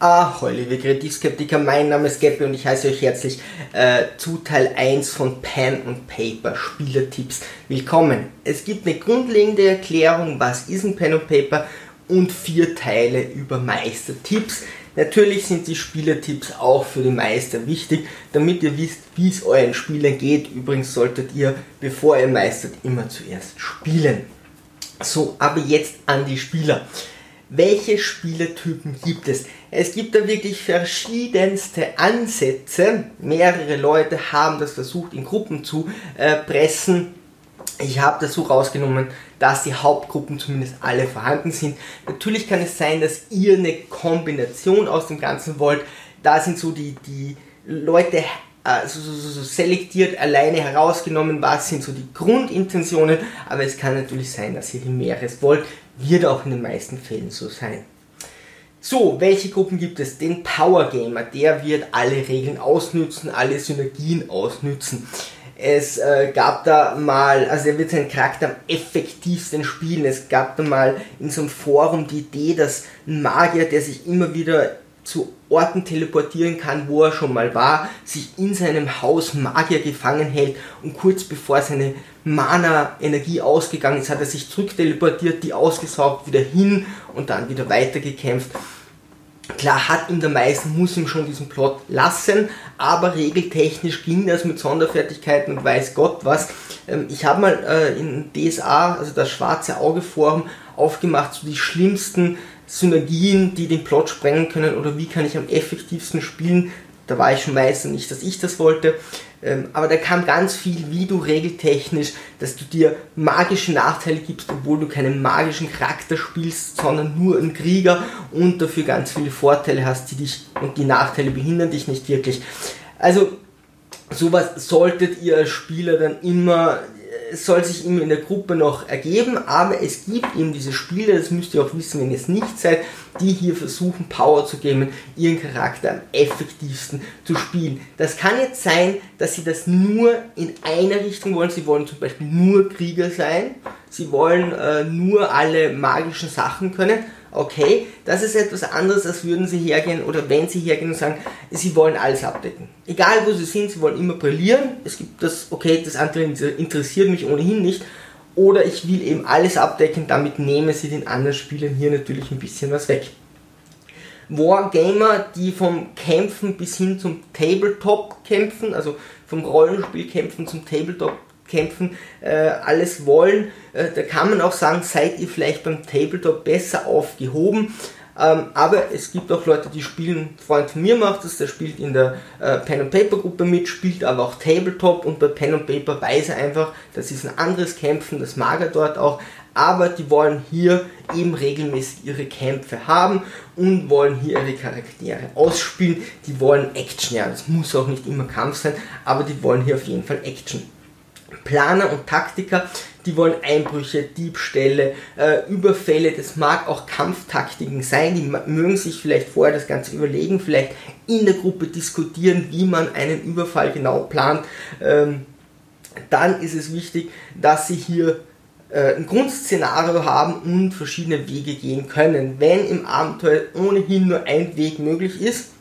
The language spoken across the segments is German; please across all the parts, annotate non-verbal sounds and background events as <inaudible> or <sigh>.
Ahoi, liebe Kreativskeptiker, mein Name ist Gabby und ich heiße euch herzlich äh, zu Teil 1 von Pen and Paper Spielertipps willkommen. Es gibt eine grundlegende Erklärung, was ist ein Pen and Paper und vier Teile über Meistertipps. Natürlich sind die Spielertipps auch für die Meister wichtig, damit ihr wisst, wie es euren Spielern geht. Übrigens solltet ihr, bevor ihr meistert, immer zuerst spielen. So, aber jetzt an die Spieler welche Spielertypen gibt es? Es gibt da wirklich verschiedenste Ansätze. Mehrere Leute haben das versucht in Gruppen zu äh, pressen. Ich habe das so rausgenommen, dass die Hauptgruppen zumindest alle vorhanden sind. Natürlich kann es sein, dass ihr eine Kombination aus dem Ganzen wollt. Da sind so die, die Leute äh, so, so, so selektiert, alleine herausgenommen, was sind so die Grundintentionen, aber es kann natürlich sein, dass ihr mehreres wollt, wird auch in den meisten Fällen so sein. So, welche Gruppen gibt es? Den Power Gamer, der wird alle Regeln ausnützen, alle Synergien ausnützen. Es äh, gab da mal, also er wird seinen Charakter am effektivsten spielen. Es gab da mal in so einem Forum die Idee, dass ein Magier, der sich immer wieder zu Orten teleportieren kann, wo er schon mal war, sich in seinem Haus Magier gefangen hält und kurz bevor seine Mana-Energie ausgegangen ist, hat er sich zurück teleportiert, die ausgesaugt, wieder hin und dann wieder weitergekämpft. Klar hat ihm der Meister, muss ihm schon diesen Plot lassen, aber regeltechnisch ging das mit Sonderfertigkeiten und weiß Gott was. Ähm, ich habe mal äh, in DSA, also das Schwarze Auge Forum, aufgemacht, so die schlimmsten Synergien, die den Plot sprengen können oder wie kann ich am effektivsten spielen. Da war ich schon Meister, nicht, dass ich das wollte. Ähm, aber da kam ganz viel, wie du regeltechnisch, dass du dir magische Nachteile gibst, obwohl du keinen magischen Charakter spielst, sondern nur einen Krieger und dafür ganz viele Vorteile hast, die dich und die Nachteile behindern dich nicht wirklich. Also sowas solltet ihr als Spieler dann immer es soll sich ihm in der Gruppe noch ergeben, aber es gibt eben diese Spieler, das müsst ihr auch wissen, wenn ihr es nicht seid, die hier versuchen, Power zu geben, ihren Charakter am effektivsten zu spielen. Das kann jetzt sein, dass sie das nur in eine Richtung wollen. Sie wollen zum Beispiel nur Krieger sein, sie wollen äh, nur alle magischen Sachen können okay, das ist etwas anderes, als würden sie hergehen oder wenn sie hergehen und sagen, sie wollen alles abdecken. Egal wo sie sind, sie wollen immer brillieren. Es gibt das, okay, das andere interessiert mich ohnehin nicht. Oder ich will eben alles abdecken, damit nehmen sie den anderen Spielern hier natürlich ein bisschen was weg. Wargamer, die vom Kämpfen bis hin zum Tabletop kämpfen, also vom Rollenspiel kämpfen zum Tabletop kämpfen, äh, alles wollen. Äh, da kann man auch sagen, seid ihr vielleicht beim Tabletop besser aufgehoben. Ähm, aber es gibt auch Leute, die spielen, ein Freund von mir macht das, der spielt in der äh, Pen and Paper Gruppe mit, spielt aber auch Tabletop und bei Pen and Paper weiß er einfach, das ist ein anderes Kämpfen, das mag er dort auch, aber die wollen hier eben regelmäßig ihre Kämpfe haben und wollen hier ihre Charaktere ausspielen, die wollen Action, ja, das muss auch nicht immer Kampf sein, aber die wollen hier auf jeden Fall Action. Planer und Taktiker, die wollen Einbrüche, Diebstähle, äh, Überfälle, das mag auch Kampftaktiken sein, die mögen sich vielleicht vorher das Ganze überlegen, vielleicht in der Gruppe diskutieren, wie man einen Überfall genau plant. Ähm, dann ist es wichtig, dass sie hier äh, ein Grundszenario haben und verschiedene Wege gehen können. Wenn im Abenteuer ohnehin nur ein Weg möglich ist,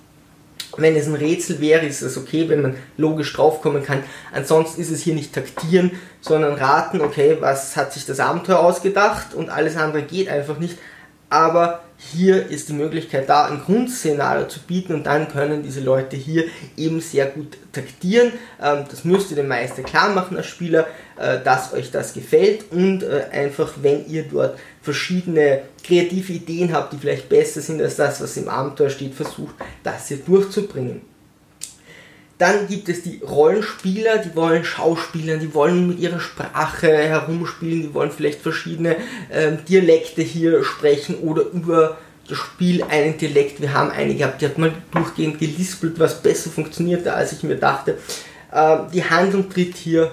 wenn es ein Rätsel wäre, ist es okay, wenn man logisch draufkommen kann. Ansonsten ist es hier nicht taktieren, sondern raten, okay, was hat sich das Abenteuer ausgedacht und alles andere geht einfach nicht. Aber hier ist die Möglichkeit da, ein Grundszenario zu bieten und dann können diese Leute hier eben sehr gut taktieren. Ähm, das müsst ihr dem Meister klar machen als Spieler, äh, dass euch das gefällt und äh, einfach, wenn ihr dort verschiedene kreative Ideen habt, die vielleicht besser sind als das, was im Abenteuer steht, versucht, das hier durchzubringen. Dann gibt es die Rollenspieler, die wollen Schauspielern, die wollen mit ihrer Sprache herumspielen, die wollen vielleicht verschiedene ähm, Dialekte hier sprechen oder über das Spiel einen Dialekt. Wir haben eine gehabt, die hat mal durchgehend gelispelt, was besser funktionierte, als ich mir dachte. Äh, die Handlung tritt hier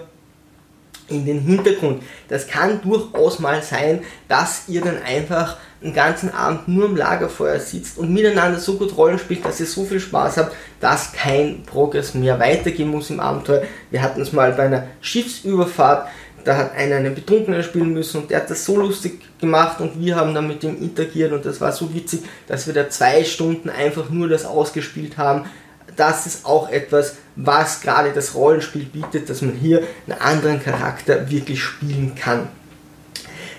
in den Hintergrund. Das kann durchaus mal sein, dass ihr dann einfach einen ganzen Abend nur im Lagerfeuer sitzt und miteinander so gut Rollen spielt, dass ihr so viel Spaß habt, dass kein Progress mehr weitergehen muss im Abenteuer. Wir hatten es mal bei einer Schiffsüberfahrt, da hat einer einen Betrunkenen spielen müssen und der hat das so lustig gemacht und wir haben dann mit dem interagiert und das war so witzig, dass wir da zwei Stunden einfach nur das ausgespielt haben. Das ist auch etwas, was gerade das Rollenspiel bietet, dass man hier einen anderen Charakter wirklich spielen kann.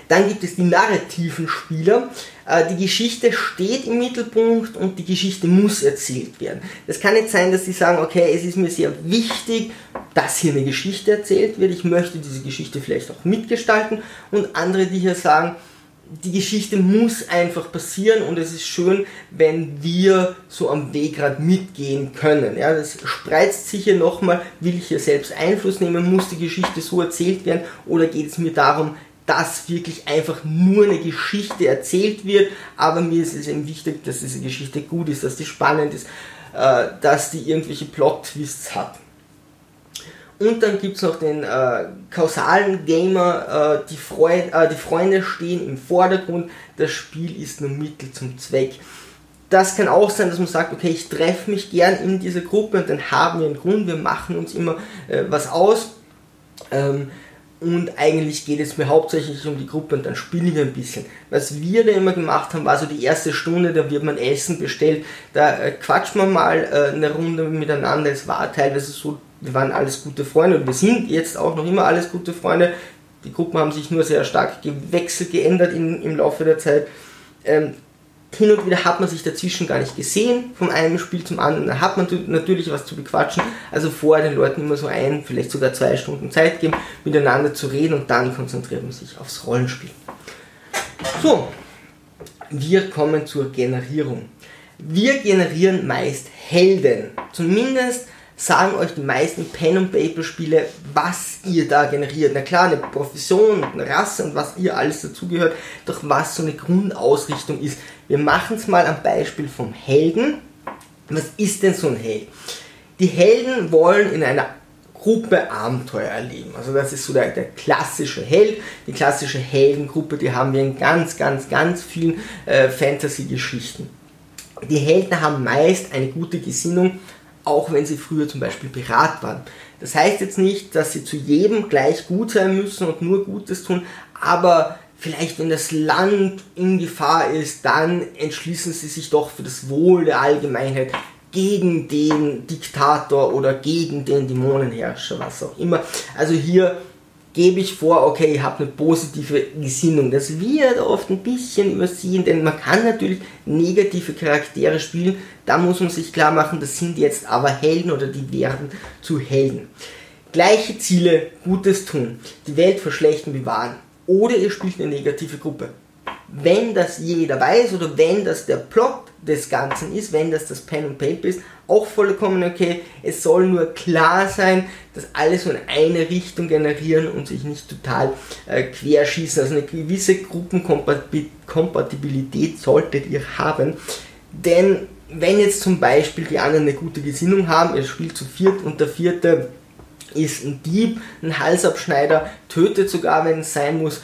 Dann gibt es die narrativen Spieler. Äh, die Geschichte steht im Mittelpunkt und die Geschichte muss erzählt werden. Es kann nicht sein, dass sie sagen, okay, es ist mir sehr wichtig, dass hier eine Geschichte erzählt wird. Ich möchte diese Geschichte vielleicht auch mitgestalten. Und andere, die hier sagen, die Geschichte muss einfach passieren und es ist schön, wenn wir so am Wegrad mitgehen können. Ja, das spreizt sich hier nochmal, will ich hier selbst Einfluss nehmen, muss die Geschichte so erzählt werden oder geht es mir darum, dass wirklich einfach nur eine Geschichte erzählt wird, aber mir ist es eben wichtig, dass diese Geschichte gut ist, dass die spannend ist, äh, dass die irgendwelche Plot-Twists hat. Und dann gibt es noch den äh, kausalen Gamer, äh, die, Freund, äh, die Freunde stehen im Vordergrund, das Spiel ist nur Mittel zum Zweck. Das kann auch sein, dass man sagt, okay, ich treffe mich gern in dieser Gruppe und dann haben wir einen Grund, wir machen uns immer äh, was aus. Ähm, und eigentlich geht es mir hauptsächlich um die Gruppe und dann spielen wir ein bisschen. Was wir da immer gemacht haben, war so die erste Stunde, da wird man Essen bestellt, da äh, quatscht man mal äh, eine Runde miteinander. Es war teilweise so, wir waren alles gute Freunde und wir sind jetzt auch noch immer alles gute Freunde. Die Gruppen haben sich nur sehr stark gewechselt, geändert in, im Laufe der Zeit. Ähm, hin und wieder hat man sich dazwischen gar nicht gesehen, vom einen Spiel zum anderen, da hat man natürlich was zu bequatschen, also vorher den Leuten immer so ein, vielleicht sogar zwei Stunden Zeit geben, miteinander zu reden und dann konzentriert man sich aufs Rollenspiel. So, wir kommen zur Generierung. Wir generieren meist Helden, zumindest sagen euch die meisten Pen and Paper Spiele, was ihr da generiert. Na klar, eine Profession, eine Rasse und was ihr alles dazugehört, doch was so eine Grundausrichtung ist. Wir machen es mal am Beispiel vom Helden. Was ist denn so ein Held? Die Helden wollen in einer Gruppe Abenteuer erleben. Also das ist so der, der, klassische Held, die klassische Heldengruppe, die haben wir in ganz, ganz, ganz vielen äh, Fantasy-Geschichten. Die Helden haben meist eine gute Gesinnung, auch wenn sie früher zum Beispiel Pirat waren. Das heißt jetzt nicht, dass sie zu jedem gleich gut sein müssen und nur Gutes tun, aber vielleicht wenn das Land in Gefahr ist, dann entschließen sie sich doch für das Wohl der Allgemeinheit gegen den Diktator oder gegen den Dämonenherrscher, was auch immer. Also hier gebe ich vor, okay, ich habe eine positive Gesinnung. Das wird oft ein bisschen übersehen, denn man kann natürlich negative Charaktere spielen. Da muss man sich klar machen, das sind jetzt aber Helden oder die werden zu Helden. Gleiche Ziele, Gutes tun, die Welt vor Schlechten bewahren. Oder ihr spielt eine negative Gruppe. Wenn das jeder weiß oder wenn das der Plot des Ganzen ist, wenn das das Pen und Paper ist, auch vollkommen okay. Es soll nur klar sein, dass alles so in eine Richtung generieren und sich nicht total äh, querschießen. Also eine gewisse Gruppenkompatibilität solltet ihr haben. Denn wenn jetzt zum Beispiel die anderen eine gute Gesinnung haben, ihr spielt zu viert und der vierte ist ein Dieb, ein Halsabschneider, tötet sogar, wenn es sein muss,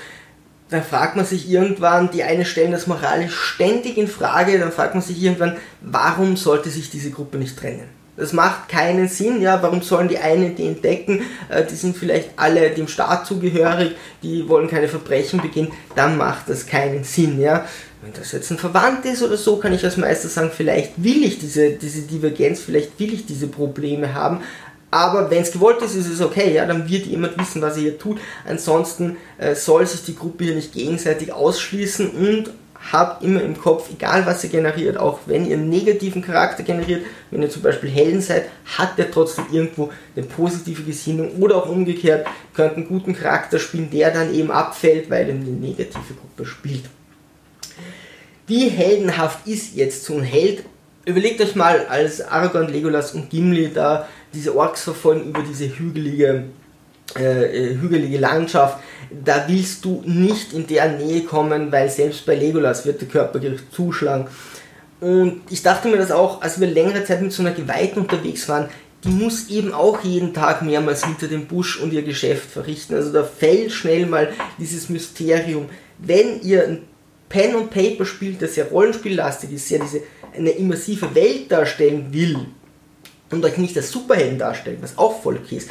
dann fragt man sich irgendwann, die eine stellen das moralisch ständig in Frage, dann fragt man sich irgendwann, warum sollte sich diese Gruppe nicht trennen? Das macht keinen Sinn, ja, warum sollen die einen die entdecken, äh, die sind vielleicht alle dem Staat zugehörig, die wollen keine Verbrechen begehen, dann macht das keinen Sinn, ja. Wenn das jetzt ein Verwandt ist oder so, kann ich als Meister sagen, vielleicht will ich diese, diese Divergenz, vielleicht will ich diese Probleme haben, aber wenn es gewollt ist, ist es okay, ja, dann wird jemand wissen, was er hier tut. Ansonsten äh, soll sich die Gruppe hier nicht gegenseitig ausschließen und habt immer im Kopf, egal was ihr generiert, auch wenn ihr einen negativen Charakter generiert, wenn ihr zum Beispiel Helden seid, hat der trotzdem irgendwo eine positive Gesinnung oder auch umgekehrt, könnt einen guten Charakter spielen, der dann eben abfällt, weil er eine negative Gruppe spielt. Wie heldenhaft ist jetzt so ein Held? Überlegt euch mal, als Aragorn, Legolas und Gimli da diese Orks verfolgen über diese hügelige, äh, äh, hügelige Landschaft, da willst du nicht in der Nähe kommen, weil selbst bei Legolas wird der Körpergericht zuschlagen. Und ich dachte mir das auch, als wir längere Zeit mit so einer Geweihten unterwegs waren, die muss eben auch jeden Tag mehrmals hinter dem Busch und ihr Geschäft verrichten. Also da fällt schnell mal dieses Mysterium. Wenn ihr ein Pen und Paper spielt, das ja rollenspiellastig ist, ja diese eine immersive Welt darstellen will, und euch nicht als Superhelden darstellen, was auch voll okay ist,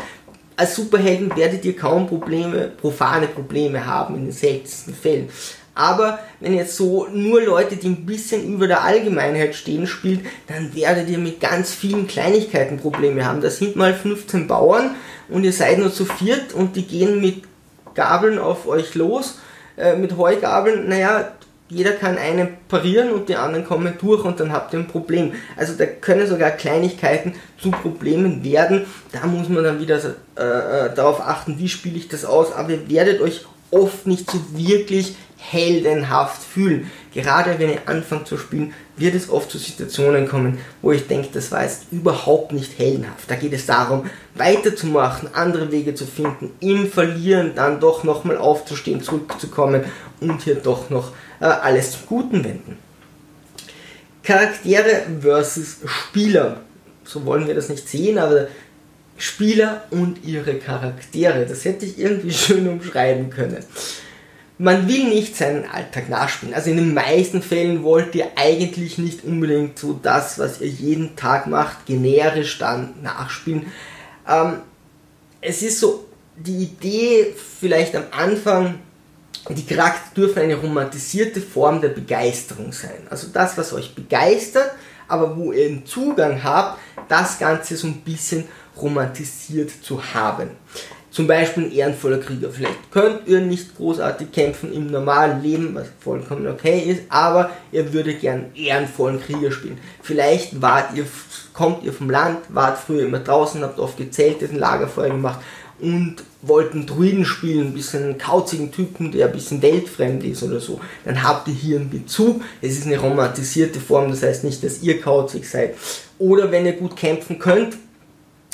als Superhelden werdet ihr kaum Probleme, profane Probleme haben, in den seltensten Fällen. Aber wenn jetzt so nur Leute, die ein bisschen über der Allgemeinheit stehen, spielt, dann werdet ihr mit ganz vielen Kleinigkeiten Probleme haben. Da sind mal 15 Bauern und ihr seid nur zu viert und die gehen mit Gabeln auf euch los, äh, mit Heugabeln. Naja, jeder kann einen parieren und die anderen kommen durch und dann habt ihr ein Problem. Also da können sogar Kleinigkeiten zu Problemen werden. Da muss man dann wieder äh, äh, darauf achten, wie spiele ich das aus. Aber ihr werdet euch oft nicht so wirklich heldenhaft fühlen. Gerade wenn ihr anfangt zu spielen, wird es oft zu Situationen kommen, wo ich denke, das war jetzt überhaupt nicht heldenhaft. Da geht es darum, weiterzumachen, andere Wege zu finden, im Verlieren dann doch nochmal aufzustehen, zurückzukommen und hier doch noch alles zum Guten wenden. Charaktere versus Spieler. So wollen wir das nicht sehen, aber Spieler und ihre Charaktere. Das hätte ich irgendwie <laughs> schön umschreiben können. Man will nicht seinen Alltag nachspielen. Also in den meisten Fällen wollt ihr eigentlich nicht unbedingt so das, was ihr jeden Tag macht, generisch dann nachspielen. Ähm, es ist so die Idee vielleicht am Anfang, die Charakter dürfen eine romantisierte Form der Begeisterung sein. Also das, was euch begeistert, aber wo ihr einen Zugang habt, das Ganze so ein bisschen romantisiert zu haben. Zum Beispiel ein ehrenvoller Krieger. Vielleicht könnt ihr nicht großartig kämpfen im normalen Leben, was vollkommen okay ist, aber ihr würdet gern ehrenvollen Krieger spielen. Vielleicht wart ihr, kommt ihr vom Land, wart früher immer draußen, habt oft gezeltet, ein Lagerfeuer gemacht und wollten Druiden spielen, ein bisschen einen kauzigen Typen, der ein bisschen weltfremd ist oder so, dann habt ihr hier einen Bezug. Es ist eine romantisierte Form, das heißt nicht, dass ihr kauzig seid. Oder wenn ihr gut kämpfen könnt,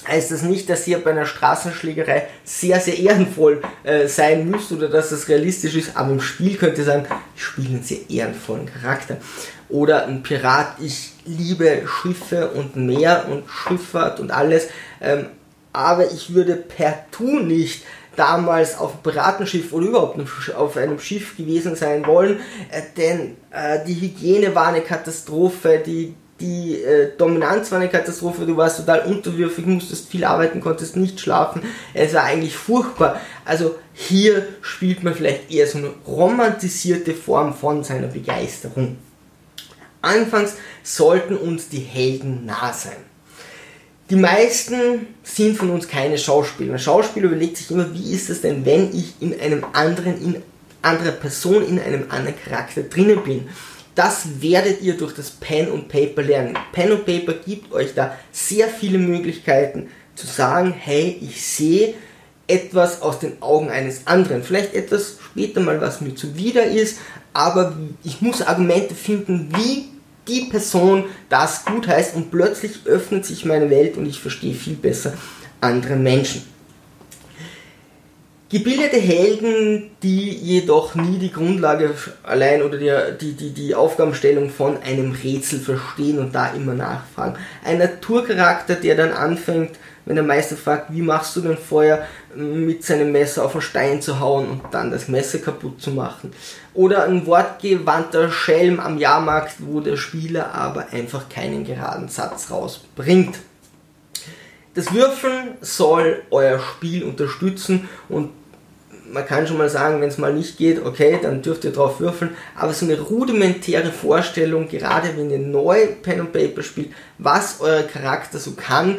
heißt das nicht, dass ihr bei einer Straßenschlägerei sehr, sehr ehrenvoll äh, sein müsst oder dass das realistisch ist, aber im Spiel könnt ihr sagen, ich spiele einen sehr ehrenvollen Charakter. Oder ein Pirat, ich liebe Schiffe und Meer und Schifffahrt und alles, ähm, aber ich würde per Tu nicht damals auf einem Piratenschiff oder überhaupt auf einem Schiff gewesen sein wollen, äh, denn äh, die Hygiene war eine Katastrophe, die die äh, Dominanz war eine Katastrophe, du warst total unterwürfig, musstest viel arbeiten, konntest nicht schlafen, es war eigentlich furchtbar. Also hier spielt man vielleicht eher so eine romantisierte Form von seiner Begeisterung. Anfangs sollten uns die Helden nah sein. Die meisten sind von uns keine Schauspieler. Ein Schauspieler überlegt sich immer, wie ist es denn, wenn ich in einem anderen, in anderer Person, in einem anderen Charakter drinnen bin. Das werdet ihr durch das Pen und Paper lernen. Pen und Paper gibt euch da sehr viele Möglichkeiten zu sagen, hey, ich sehe etwas aus den Augen eines anderen. Vielleicht etwas später mal, was mir zuwider ist, aber ich muss Argumente finden, wie die Person das gut heißt und plötzlich öffnet sich meine Welt und ich verstehe viel besser andere Menschen. Gebildete Helden, die jedoch nie die Grundlage allein oder die, die, die, Aufgabenstellung von einem Rätsel verstehen und da immer nachfragen. Ein Naturcharakter, der dann anfängt, wenn der Meister fragt, wie machst du denn Feuer, mit seinem Messer auf den Stein zu hauen und dann das Messer kaputt zu machen. Oder ein wortgewandter Schelm am Jahrmarkt, wo der Spieler aber einfach keinen geraden Satz rausbringt. Das Würfeln soll euer Spiel unterstützen und man kann schon mal sagen, wenn es mal nicht geht, okay, dann dürft ihr drauf würfeln, aber so eine rudimentäre Vorstellung, gerade wenn ihr neu Pen and Paper spielt, was euer Charakter so kann,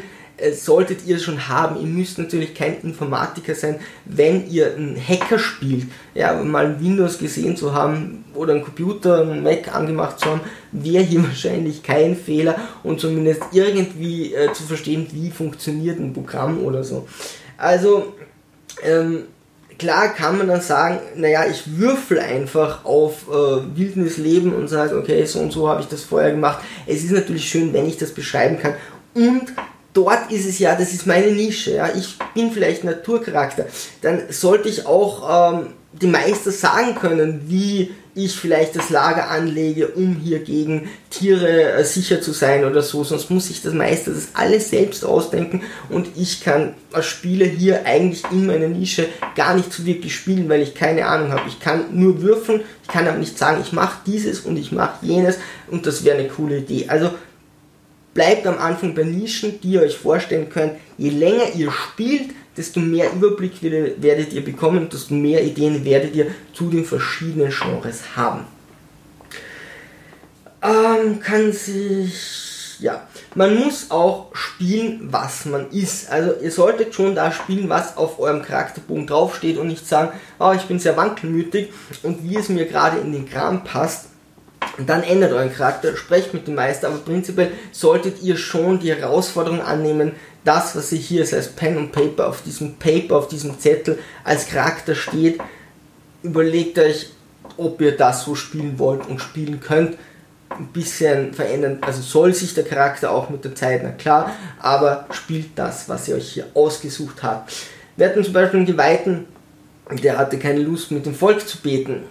solltet ihr schon haben. Ihr müsst natürlich kein Informatiker sein, wenn ihr einen Hacker spielt. Ja, mal Windows gesehen zu haben oder einen Computer, einen Mac angemacht zu haben, wäre hier <laughs> wahrscheinlich kein Fehler und zumindest irgendwie äh, zu verstehen, wie funktioniert ein Programm oder so. Also, ähm, klar kann man dann sagen, naja, ich würfel einfach auf äh, Wildnisleben und sage, okay, so und so habe ich das vorher gemacht. Es ist natürlich schön, wenn ich das beschreiben kann. Und dort ist es ja, das ist meine Nische. Ja. Ich bin vielleicht Naturcharakter. Dann sollte ich auch ähm, die Meister sagen können, wie ich vielleicht das Lager anlege, um hier gegen Tiere äh, sicher zu sein oder so. Sonst muss ich das Meister das alles selbst ausdenken und ich kann als Spieler hier eigentlich in meiner Nische gar nicht so wirklich spielen, weil ich keine Ahnung habe. Ich kann nur würfeln, ich kann aber nicht sagen, ich mache dieses und ich mache jenes und das wäre eine coole Idee. Also bleibt am Anfang bei Nischen, die ihr euch vorstellen könnt. Je länger ihr spielt, desto mehr Überblick werdet ihr bekommen, desto mehr Ideen werdet ihr zu den verschiedenen Genres haben. Ähm, kann sich, ja, man muss auch spielen, was man ist. Also ihr solltet schon da spielen, was auf eurem Charakterbogen draufsteht und nicht sagen, oh, ich bin sehr wankelmütig und wie es mir gerade in den Kram passt, und dann ändert euren Charakter, sprecht mit dem Meister, aber prinzipiell solltet ihr schon die Herausforderung annehmen, das, was ihr hier als Pen und Paper auf diesem Paper, auf diesem Zettel als Charakter steht, überlegt euch, ob ihr das so spielen wollt und spielen könnt. Ein bisschen verändern, also soll sich der Charakter auch mit der Zeit, na klar, aber spielt das, was ihr euch hier ausgesucht habt. Wir hatten zum Beispiel einen Geweihten, der hatte keine Lust mit dem Volk zu beten,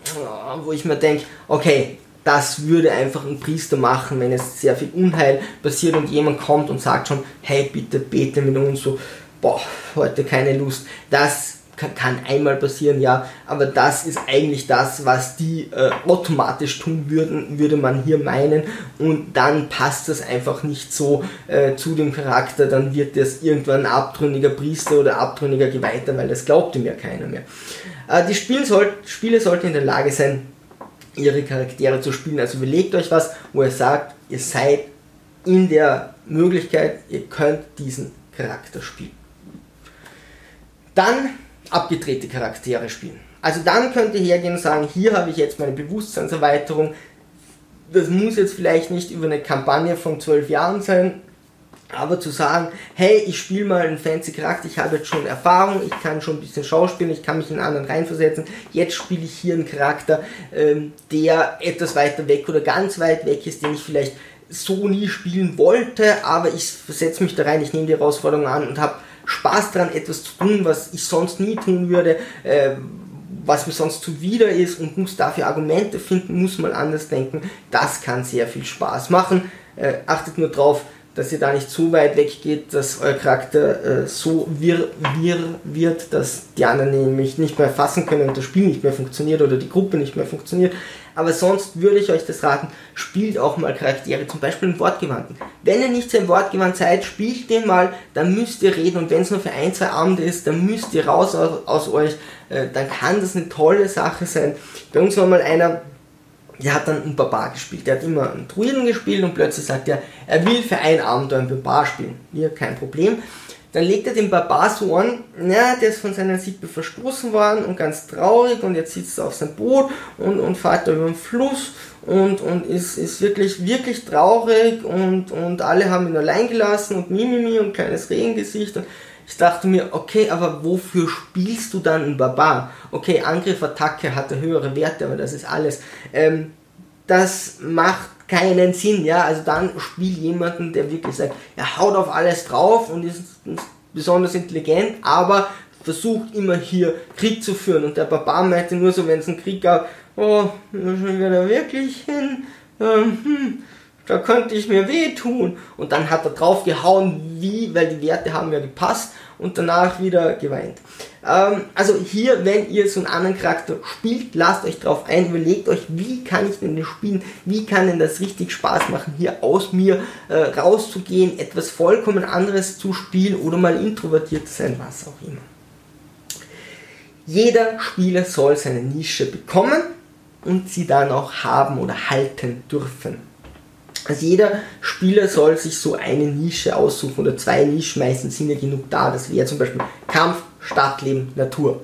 wo ich mir denke, okay, das würde einfach ein Priester machen, wenn es sehr viel Unheil passiert und jemand kommt und sagt schon, hey, bitte bete mit uns, so, boah, heute keine Lust. Das kann, einmal passieren, ja, aber das ist eigentlich das, was die äh, automatisch tun würden, würde man hier meinen und dann passt das einfach nicht so äh, zu dem Charakter, dann wird das irgendwann ein abtrünniger Priester oder abtrünniger Geweihter, weil das glaubt ihm ja keiner mehr. Äh, die Spiele, soll, Spiele sollten in der Lage sein, ihre Charaktere zu spielen. Also überlegt euch was, wo ihr sagt, ihr seid in der Möglichkeit, ihr könnt diesen Charakter spielen. Dann abgedrehte Charaktere spielen. Also dann könnt ihr hergehen und sagen, hier habe ich jetzt meine Bewusstseinserweiterung. Das muss jetzt vielleicht nicht über eine Kampagne von zwölf Jahren sein, aber zu sagen, hey, ich spiele mal einen fancy Charakter, ich habe jetzt schon Erfahrung, ich kann schon ein bisschen schauspielen, ich kann mich in anderen reinversetzen, jetzt spiele ich hier einen Charakter, ähm, der etwas weiter weg oder ganz weit weg ist, den ich vielleicht so nie spielen wollte, aber ich versetze mich da rein, ich nehme die Herausforderung an und habe Spaß daran, etwas zu tun, was ich sonst nie tun würde, äh, was mir sonst zuwider ist und muss dafür Argumente finden, muss mal anders denken. Das kann sehr viel Spaß machen. Äh, achtet nur drauf, dass ihr da nicht zu weit weggeht, dass euer Charakter äh, so wirr, wirr wird, dass die anderen nämlich nicht mehr fassen können und das Spiel nicht mehr funktioniert oder die Gruppe nicht mehr funktioniert. Aber sonst würde ich euch das raten, spielt auch mal Charaktere, zum Beispiel im Wortgewandten. Wenn ihr nicht sehr Wortgewandt seid, spielt den mal, dann müsst ihr reden und wenn es nur für ein, zwei Abende ist, dann müsst ihr raus aus, aus euch, äh, dann kann das eine tolle Sache sein. Bei uns war mal einer, der hat dann einen Barbar gespielt. Der hat immer einen Druiden gespielt und plötzlich sagt er, er will für ein Abenteuer einen Barbar spielen. Hier, kein Problem. Dann legt er den Barbar so an, ja, der ist von seiner Sippe verstoßen worden und ganz traurig und jetzt sitzt er auf seinem Boot und, und fährt da über den Fluss und, und ist, ist wirklich, wirklich traurig und, und alle haben ihn allein gelassen und Mimimi und kleines Regengesicht und ich dachte mir, okay, aber wofür spielst du dann einen Barbar? Okay, Angriff, Attacke hatte höhere Werte, aber das ist alles. Ähm, das macht keinen Sinn, ja. Also dann spiel jemanden, der wirklich sagt, er haut auf alles drauf und ist besonders intelligent, aber versucht immer hier Krieg zu führen. Und der Barbar meinte nur so, wenn es einen Krieg gab, oh, schon wieder wirklich hin. Ähm, hm, da könnte ich mir wehtun. Und dann hat er drauf gehauen, wie, weil die Werte haben ja gepasst und danach wieder geweint. Ähm, also hier, wenn ihr so einen anderen Charakter spielt, lasst euch drauf ein, überlegt euch, wie kann ich denn das spielen, wie kann denn das richtig Spaß machen, hier aus mir äh, rauszugehen, etwas vollkommen anderes zu spielen oder mal introvertiert zu sein, was auch immer. Jeder Spieler soll seine Nische bekommen und sie dann auch haben oder halten dürfen. Also jeder Spieler soll sich so eine Nische aussuchen oder zwei Nischen, meistens sind ja genug da. Das wäre zum Beispiel Kampf, Stadtleben, Natur.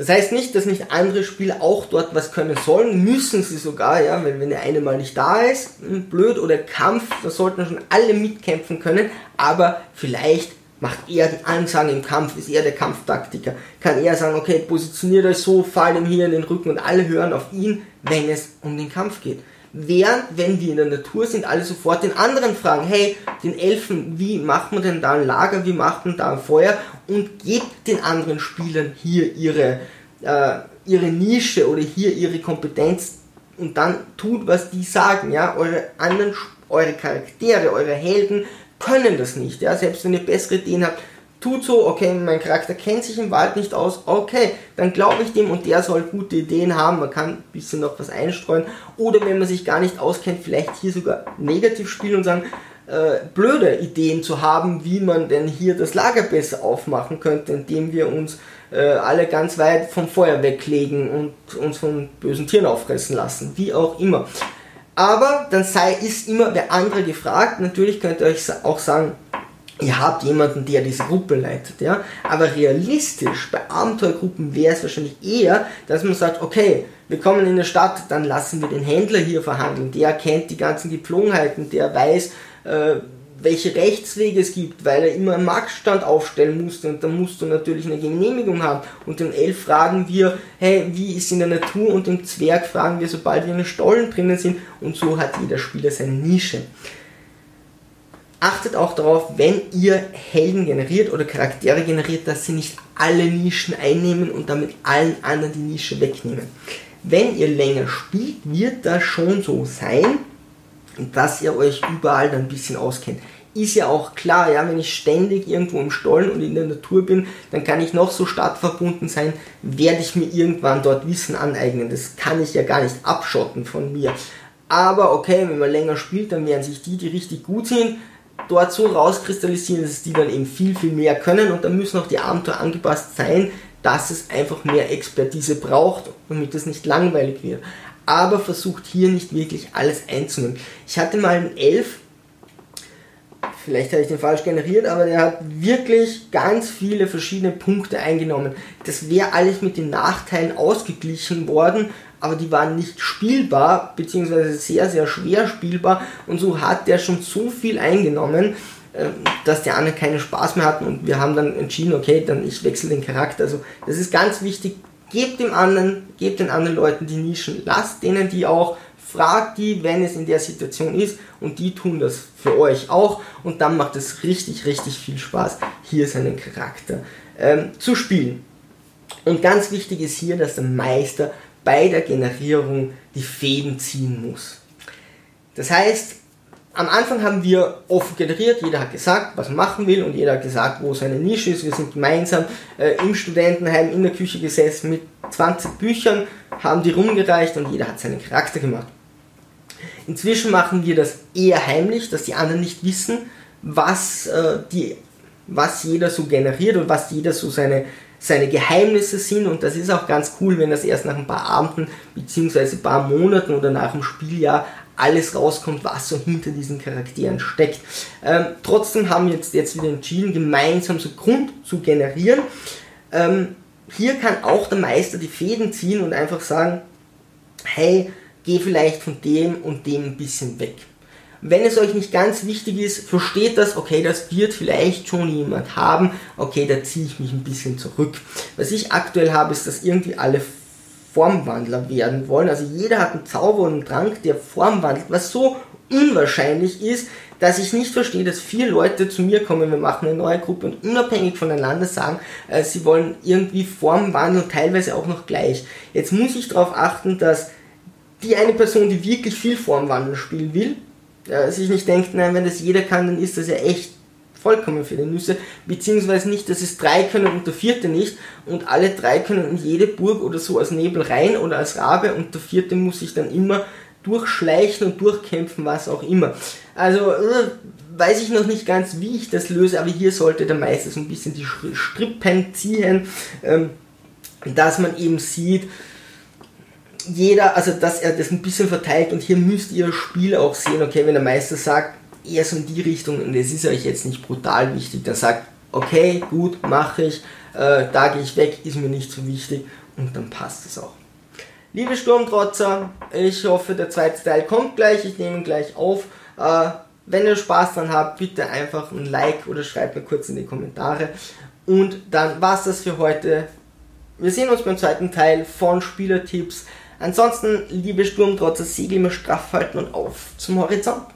Das heißt nicht, dass nicht andere Spieler auch dort was können sollen, müssen sie sogar, ja, weil wenn der eine mal nicht da ist, hm, blöd oder Kampf, da sollten schon alle mitkämpfen können, aber vielleicht macht er die Ansagen im Kampf, ist er der Kampftaktiker, kann er sagen, okay, positioniert euch so, fallt ihm hier in den Rücken und alle hören auf ihn, wenn es um den Kampf geht. Während, wenn wir in der Natur sind, alle sofort den anderen fragen, hey, den Elfen, wie macht man denn da ein Lager, wie macht man da ein Feuer? Und gebt den anderen Spielern hier ihre, äh, ihre Nische oder hier ihre Kompetenz und dann tut, was die sagen, ja, eure anderen, eure Charaktere, eure Helden können das nicht, ja, selbst wenn ihr bessere Ideen habt, tut so, okay, mein Charakter kennt sich im Wald nicht aus, okay, dann glaube ich dem und der soll gute Ideen haben, man kann ein bisschen noch was einstreuen oder wenn man sich gar nicht auskennt, vielleicht hier sogar negativ spielen und sagen, äh, blöde Ideen zu haben, wie man denn hier das Lager besser aufmachen könnte, indem wir uns äh, alle ganz weit vom Feuer weglegen und uns von bösen Tieren auffressen lassen, wie auch immer. Aber dann sei, ist immer der andere gefragt. Natürlich könnt ihr euch auch sagen, ihr habt jemanden, der diese Gruppe leitet, ja. Aber realistisch bei Abenteuergruppen wäre es wahrscheinlich eher, dass man sagt, okay, wir kommen in eine Stadt, dann lassen wir den Händler hier verhandeln. Der kennt die ganzen Gepflogenheiten, der weiß, äh, welche Rechtswege es gibt, weil er immer einen Marktstand aufstellen musste und dann musst du natürlich eine Genehmigung haben. Und den Elf fragen wir, hey, wie ist in der Natur und den Zwerg fragen wir, sobald wir in den Stollen drinnen sind und so hat jeder Spieler seine Nische. Achtet auch darauf, wenn ihr Helden generiert oder Charaktere generiert, dass sie nicht alle Nischen einnehmen und damit allen anderen die Nische wegnehmen. Wenn ihr länger spielt, wird das schon so sein, dass ihr euch überall dann ein bisschen auskennt. Ist ja auch klar, ja, wenn ich ständig irgendwo im Stollen und in der Natur bin, dann kann ich noch so stadtverbunden sein, werde ich mir irgendwann dort Wissen aneignen. Das kann ich ja gar nicht abschotten von mir. Aber okay, wenn man länger spielt, dann werden sich die, die richtig gut sind, dort so rauskristallisieren, dass die dann eben viel, viel mehr können und dann müssen auch die Abenteuer angepasst sein, dass es einfach mehr Expertise braucht, damit es nicht langweilig wird aber versucht hier nicht wirklich alles einzunehmen. Ich hatte mal einen Elf, vielleicht habe ich den falsch generiert, aber der hat wirklich ganz viele verschiedene Punkte eingenommen. Das wäre alles mit den Nachteilen ausgeglichen worden, aber die waren nicht spielbar, beziehungsweise sehr, sehr schwer spielbar. Und so hat der schon so viel eingenommen, ähm, dass die anderen keinen Spaß mehr hatten. Und wir haben dann entschieden, okay, dann ich wechsle den Charakter. Also das ist ganz wichtig, Gebt dem anderen, gebt den anderen Leuten die Nischen, lasst denen die auch, fragt die, wenn es in der Situation ist. Und die tun das für euch auch. Und dann macht es richtig, richtig viel Spaß, hier seinen Charakter ähm, zu spielen. Und ganz wichtig ist hier, dass der Meister bei der Generierung die Fäden ziehen muss. Das heißt, am Anfang haben wir offen generiert, jeder hat gesagt, was er machen will und jeder hat gesagt, wo seine Nische ist. Wir sind gemeinsam äh, im Studentenheim in der Küche gesessen mit 20 Büchern, haben die rumgereicht und jeder hat seinen Charakter gemacht. Inzwischen machen wir das eher heimlich, dass die anderen nicht wissen, was, äh, die, was jeder so generiert und was jeder so seine, seine Geheimnisse sind und das ist auch ganz cool, wenn das erst nach ein paar Abenden bzw. ein paar Monaten oder nach dem Spieljahr alles rauskommt, was so hinter diesen Charakteren steckt. Ähm, trotzdem haben wir jetzt, jetzt wieder entschieden, gemeinsam so Grund zu generieren. Ähm, hier kann auch der Meister die Fäden ziehen und einfach sagen, hey, geh vielleicht von dem und dem ein bisschen weg. Wenn es euch nicht ganz wichtig ist, versteht das, okay, das wird vielleicht schon jemand haben, okay, da ziehe ich mich ein bisschen zurück. Was ich aktuell habe, ist, dass irgendwie alle Formwandler werden wollen. Also jeder hat einen Zauber und einen Trank, der Form wandelt, was so unwahrscheinlich ist, dass ich nicht verstehe, dass vier Leute zu mir kommen, wir machen eine neue Gruppe und unabhängig voneinander sagen, äh, sie wollen irgendwie Form wandeln, teilweise auch noch gleich. Jetzt muss ich darauf achten, dass die eine Person, die wirklich viel Formwandel spielen will, sich nicht denkt, nein, wenn das jeder kann, dann ist das ja echt vollkommen für die Nüsse, beziehungsweise nicht, dass es drei können und der vierte nicht und alle drei können in jede Burg oder so als Nebel rein oder als Rabe und der vierte muss sich dann immer durchschleichen und durchkämpfen, was auch immer. Also äh, weiß ich noch nicht ganz, wie ich das löse, aber hier sollte der Meister so ein bisschen die Strippen ziehen, ähm, dass man eben sieht, jeder, also dass er das ein bisschen verteilt und hier müsst ihr Spiel auch sehen, okay, wenn der Meister sagt, eher so in die Richtung und es ist euch jetzt nicht brutal wichtig, dann sagt, okay, gut, mache ich, äh, da gehe ich weg, ist mir nicht so wichtig und dann passt es auch. Liebe Sturmtrotzer, ich hoffe, der zweite Teil kommt gleich, ich nehme ihn gleich auf. Äh, wenn ihr Spaß dran habt, bitte einfach ein Like oder schreibt mir kurz in die Kommentare. Und dann war's das für heute. Wir sehen uns beim zweiten Teil von Spielertipps. Ansonsten, liebe Sturmtrotzer, Segel immer straff halten und auf zum Horizont.